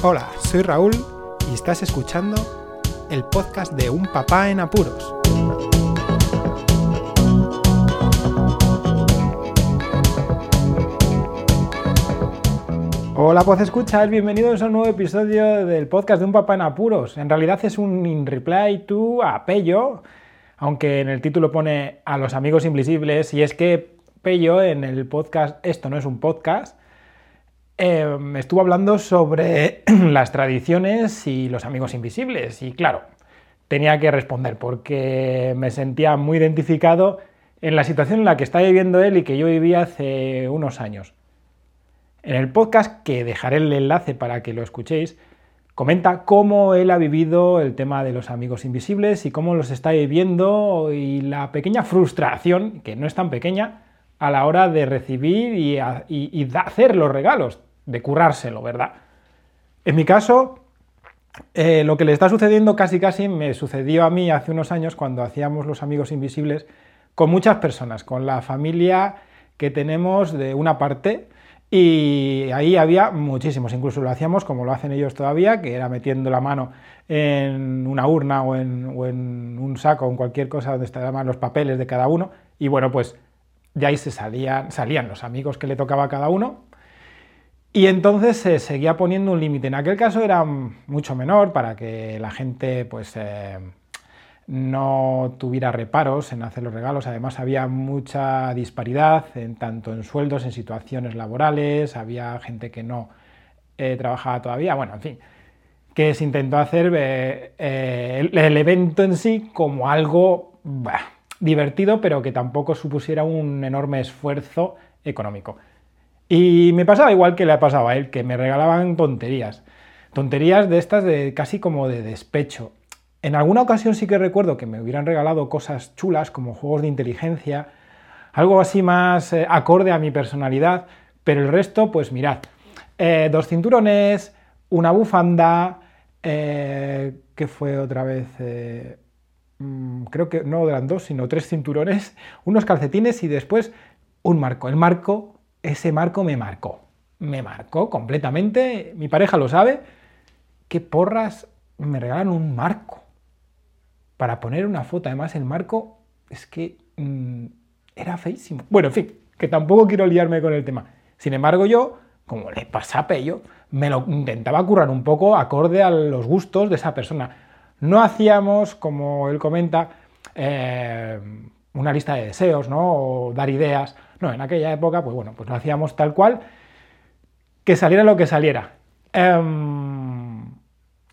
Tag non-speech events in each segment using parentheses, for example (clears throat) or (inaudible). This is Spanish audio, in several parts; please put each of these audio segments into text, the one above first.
Hola, soy Raúl y estás escuchando el podcast de Un Papá en Apuros. Hola, pues escuchas, bienvenidos a un nuevo episodio del podcast de Un Papá en Apuros. En realidad es un in reply to a Pello, aunque en el título pone a los amigos invisibles, y es que Pello en el podcast Esto no es un podcast Em, estuvo hablando sobre (clears throat) las tradiciones y los amigos invisibles. Y claro, tenía que responder porque me sentía muy identificado en la situación en la que está viviendo él y que yo vivía hace unos años. En el podcast, que dejaré el enlace para que lo escuchéis, comenta cómo él ha vivido el tema de los amigos invisibles y cómo los está viviendo y la pequeña frustración, que no es tan pequeña, a la hora de recibir y, hacer los regalos de currárselo, ¿verdad? En mi caso, eh, lo que le está sucediendo casi casi me sucedió a mí hace unos años cuando hacíamos los amigos invisibles con muchas personas, con la familia que tenemos de una parte y ahí había muchísimos, incluso lo hacíamos como lo hacen ellos todavía, que era metiendo la mano en una urna o en, un saco o en cualquier cosa donde estaban los papeles de cada uno y bueno, pues de ahí se salían, salían los amigos que le tocaba a cada uno y entonces se seguía poniendo un límite. En aquel caso era mucho menor para que la gente pues, eh, no tuviera reparos en hacer los regalos. Además había mucha disparidad en, tanto en sueldos, en situaciones laborales, había gente que no eh, trabajaba todavía. Bueno, en fin, que se intentó hacer eh, el, evento en sí como algo divertido, pero que tampoco supusiera un enorme esfuerzo económico. Y me pasaba igual que le ha pasado a él, que me regalaban tonterías. Tonterías de estas de casi como de despecho. En alguna ocasión sí que recuerdo que me hubieran regalado cosas chulas como juegos de inteligencia, algo así más eh, acorde a mi personalidad, pero el resto, pues mirad, eh, dos cinturones, una bufanda, eh, que fue otra vez, mm, creo que no eran dos, sino tres cinturones, (laughs) unos calcetines y después un marco. El marco ese marco me marcó. Me marcó completamente. Mi pareja lo sabe. ¿Qué porras me regalan un marco? Para poner una foto. Además, el marco es que mm, era feísimo. Bueno, en fin, que tampoco quiero liarme con el tema. Sin embargo, yo, como le pasa a Pello, me lo intentaba currar un poco acorde a los gustos de esa persona. No hacíamos, como él comenta, eh, una lista de deseos, ¿no? O dar ideas. No, en aquella época, pues bueno, pues lo hacíamos tal cual, que saliera lo que saliera. Em,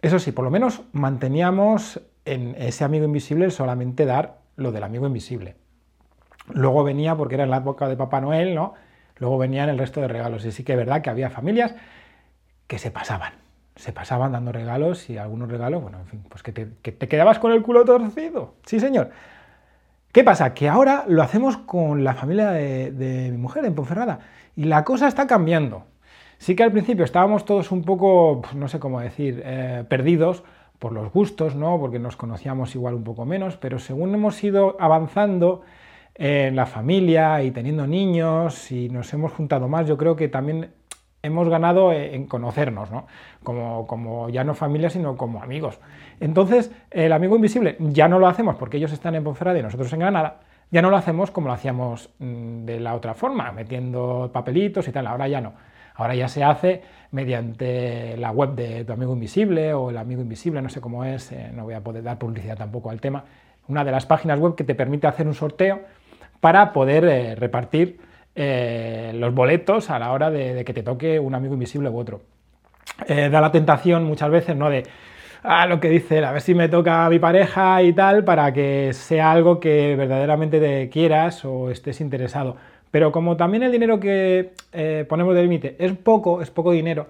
eso sí, por lo menos manteníamos en ese amigo invisible solamente dar lo del amigo invisible. Luego venía, porque era en la época de Papá Noel, ¿no? Luego venían el resto de regalos. Y sí que es verdad que había familias que se pasaban. Se pasaban dando regalos y algunos regalos, bueno, en fin, pues que te, que te quedabas con el culo torcido. Sí, señor. ¿Qué pasa? Que ahora lo hacemos con la familia de, mi mujer en Ponferrada y la cosa está cambiando. Sí que al principio estábamos todos un poco, pues, no sé cómo decir, eh, perdidos por los gustos, ¿no? Porque nos conocíamos igual un poco menos, pero según hemos ido avanzando en la familia y teniendo niños y nos hemos juntado más, yo creo que también hemos ganado en conocernos, ¿no? Como, como, ya no familia, sino como amigos. Entonces, el amigo invisible ya no lo hacemos porque ellos están en Ponferrada y nosotros en Granada, ya no lo hacemos como lo hacíamos mm, de la otra forma, metiendo papelitos y tal, ahora ya no. Ahora ya se hace mediante la web de tu amigo invisible o el amigo invisible, no sé cómo es, eh, no voy a poder dar publicidad tampoco al tema, una de las páginas web que te permite hacer un sorteo para poder eh, repartir eh, los boletos a la hora de, que te toque un amigo invisible u otro. Eh, da la tentación muchas veces, ¿no? De ah, lo que dice a ver si me toca a mi pareja y tal, para que sea algo que verdaderamente te quieras o estés interesado. Pero como también el dinero que eh, ponemos de límite es poco, es poco dinero,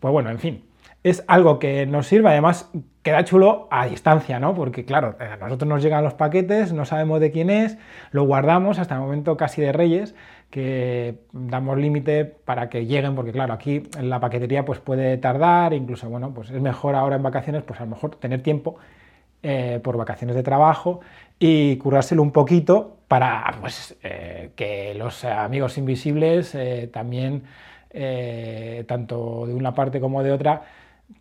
pues bueno, en fin, es algo que nos sirve, además queda chulo a distancia, ¿no? Porque claro, a nosotros nos llegan los paquetes, no sabemos de quién es, lo guardamos hasta el momento casi de Reyes, que damos límite para que lleguen, porque claro, aquí en la paquetería pues puede tardar, incluso, bueno, pues es mejor ahora en vacaciones, pues a lo mejor tener tiempo eh, por vacaciones de trabajo y curárselo un poquito para pues, eh, que los amigos invisibles eh, también, tanto de una parte como de otra,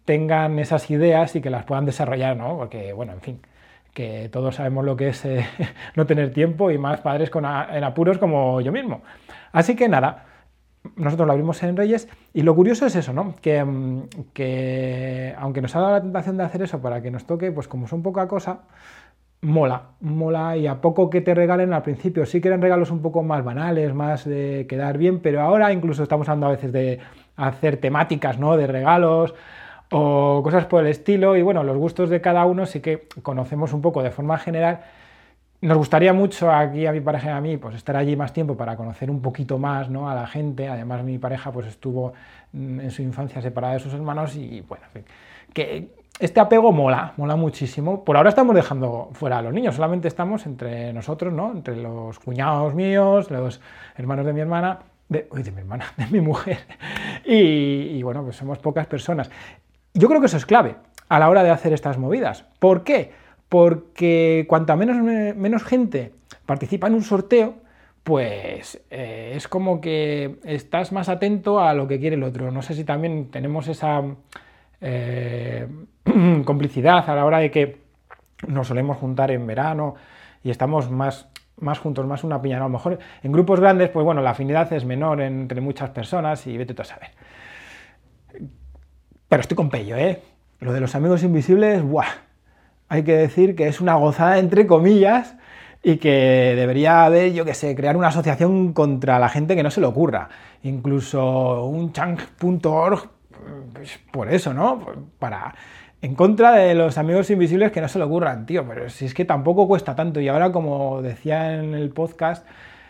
tengan esas ideas y que las puedan desarrollar, ¿no? Porque, bueno, en fin, que todos sabemos lo que es eh, (laughs) no tener tiempo y más padres en apuros como yo mismo. Así que nada, nosotros lo abrimos en Reyes y lo curioso es eso, ¿no? Que, mm, que aunque nos ha dado la tentación de hacer eso para que nos toque, pues como son poca cosa, mola, mola y a poco que te regalen al principio sí que eran regalos un poco más banales, más de quedar bien, pero ahora incluso estamos hablando a veces de hacer temáticas, ¿no? De regalos o cosas por el estilo y bueno, los gustos de cada uno sí que conocemos un poco de forma general. Nos gustaría mucho aquí a mi pareja y a mí pues estar allí más tiempo para conocer un poquito más ¿no? a la gente. Además mi pareja pues estuvo mm, en su infancia separada de sus hermanos y bueno, que este apego mola, mola muchísimo. Por ahora estamos dejando fuera a los niños, solamente estamos entre nosotros, ¿no? Entre los cuñados míos, los hermanos de mi hermana, de, uy, de mi hermana, (laughs) de mi mujer. Y, bueno, pues somos pocas personas. Yo creo que eso es clave a la hora de hacer estas movidas. ¿Por qué? Porque cuanta menos, menos gente participa en un sorteo, pues eh, es como que estás más atento a lo que quiere el otro. No sé si también tenemos esa eh, (clears throat) complicidad a la hora de que nos solemos juntar en verano y estamos más, más juntos, más una piña. A lo mejor en grupos grandes, pues bueno, la afinidad es menor entre muchas personas y vete tú a saber. Pero estoy con pello, ¿eh? Lo de los amigos invisibles, ¡buah! Hay que decir que es una gozada entre comillas y que debería haber, yo que sé, crear una asociación contra la gente que no se le ocurra. Incluso un chang.org pues por eso, ¿no? Para en contra de los amigos invisibles que no se le ocurran, tío, pero si es que tampoco cuesta tanto. Y ahora, como decía en el podcast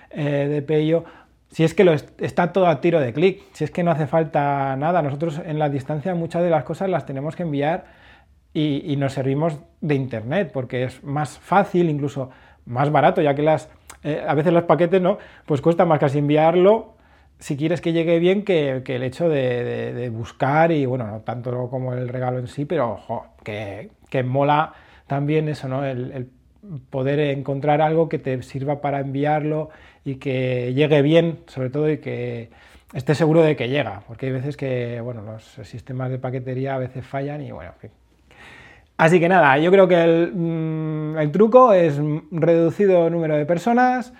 eh, de Pello, si es que lo está todo a tiro de clic, si es que no hace falta nada, nosotros en la distancia muchas de las cosas las tenemos que enviar y, nos servimos de internet, porque es más fácil, incluso más barato, ya que las, eh, a veces los paquetes, ¿no? Pues cuesta más casi enviarlo si quieres que llegue bien que, el hecho de, buscar y bueno, no tanto como el regalo en sí, pero que, mola también eso, ¿no? El, poder encontrar algo que te sirva para enviarlo y que llegue bien, sobre todo, y que estés seguro de que llega, porque hay veces que, bueno, los sistemas de paquetería a veces fallan y bueno, en fin. Así que nada, yo creo que el, mm, truco es reducido número de personas,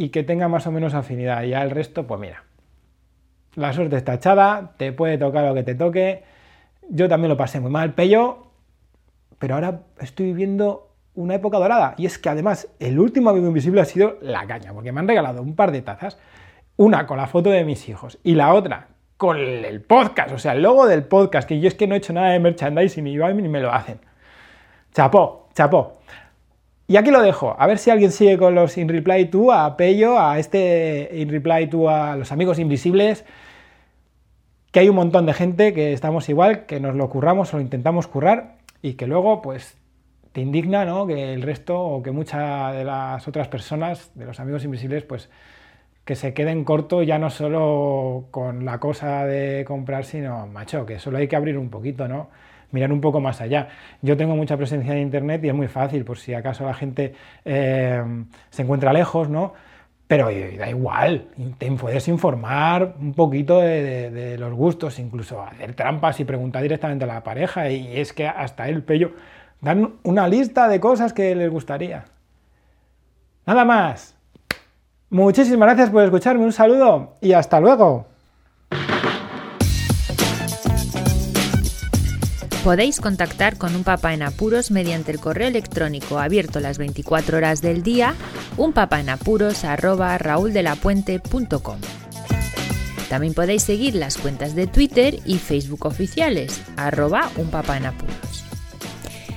y que tenga más o menos afinidad. Y ya el resto, pues mira, la suerte está echada, te puede tocar lo que te toque. Yo también lo pasé muy mal, pello, pero ahora estoy viviendo una época dorada. Y es que además el último amigo invisible ha sido la caña, porque me han regalado un par de tazas, una con la foto de mis hijos y la otra con el podcast, o sea, el logo del podcast, que yo es que no he hecho nada de merchandising ni ni me lo hacen. Chapó, chapó. Y aquí lo dejo, a ver si alguien sigue con los In Reply To, a Pello, a este In Reply To, a los amigos invisibles, que hay un montón de gente que estamos igual, que nos lo curramos o lo intentamos currar y que luego pues te indigna ¿no? que el resto o que muchas de las otras personas, de los amigos invisibles, pues que se queden corto ya no solo con la cosa de comprar, sino, macho, que solo hay que abrir un poquito, ¿no? mirar un poco más allá. Yo tengo mucha presencia en Internet y es muy fácil, por si acaso la gente eh, se encuentra lejos, ¿no? Pero da igual, te puedes informar un poquito de, los gustos, incluso hacer trampas y preguntar directamente a la pareja. Y es que hasta el pello dan una lista de cosas que les gustaría. Nada más. Muchísimas gracias por escucharme, un saludo y hasta luego. Podéis contactar con un papá en apuros mediante el correo electrónico abierto las 24 horas del día, unpapaenapuros@rauldelapuente.com. También podéis seguir las cuentas de Twitter y Facebook oficiales, arroba unpapaenapuros.